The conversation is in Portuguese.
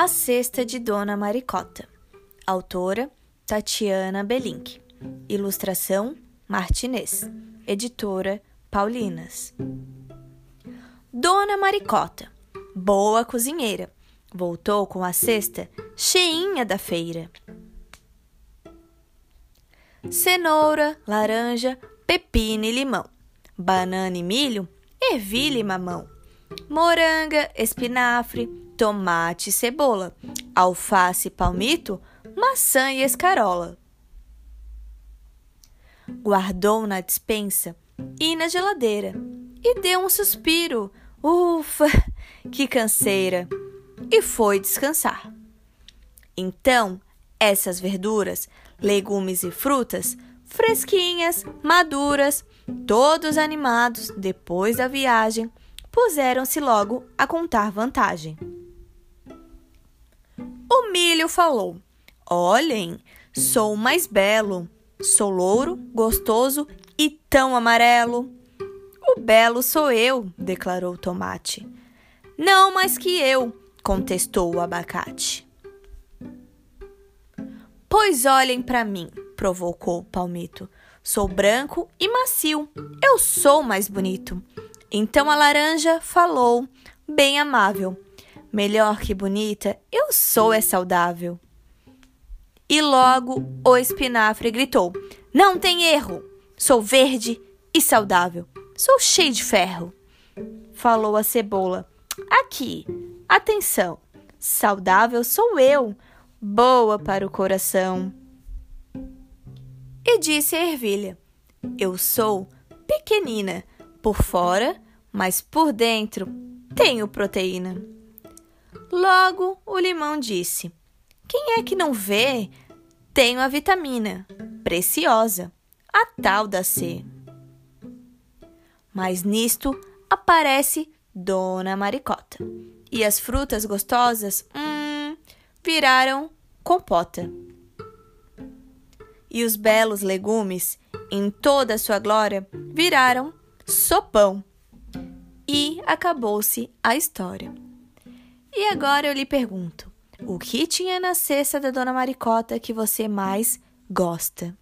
A Cesta de Dona Maricota. Autora Tatiana Belink. Ilustração Martinez. Editora Paulinas. Dona Maricota, boa cozinheira, voltou com a cesta cheinha da feira. Cenoura, laranja, pepino e limão, banana e milho, ervilha e mamão, moranga, espinafre, tomate e cebola, alface e palmito, maçã e escarola. Guardou na despensa e na geladeira e deu um suspiro. Ufa, que canseira! E foi descansar. Então, essas verduras, legumes e frutas, fresquinhas, maduras, todos animados depois da viagem, puseram-se logo a contar vantagem. O milho falou: Olhem, sou mais belo, sou louro, gostoso e tão amarelo. O belo sou eu, declarou o tomate. Não mais que eu, contestou o abacate. Pois olhem para mim, provocou o palmito. Sou branco e macio, eu sou mais bonito. Então a laranja falou, bem amável: Melhor que bonita, eu sou é saudável. E logo o espinafre gritou: Não tem erro, sou verde e saudável, sou cheio de ferro. Falou a cebola: Aqui, atenção, saudável sou eu, boa para o coração. E disse a ervilha: Eu sou pequenina, por fora, mas por dentro tenho proteína. Logo o limão disse: Quem é que não vê? Tenho a vitamina preciosa, a tal da C. Mas nisto aparece Dona Maricota. E as frutas gostosas, hum, viraram compota. E os belos legumes, em toda a sua glória, viraram sopão. E acabou-se a história. E agora eu lhe pergunto: o que tinha na cesta da Dona Maricota que você mais gosta?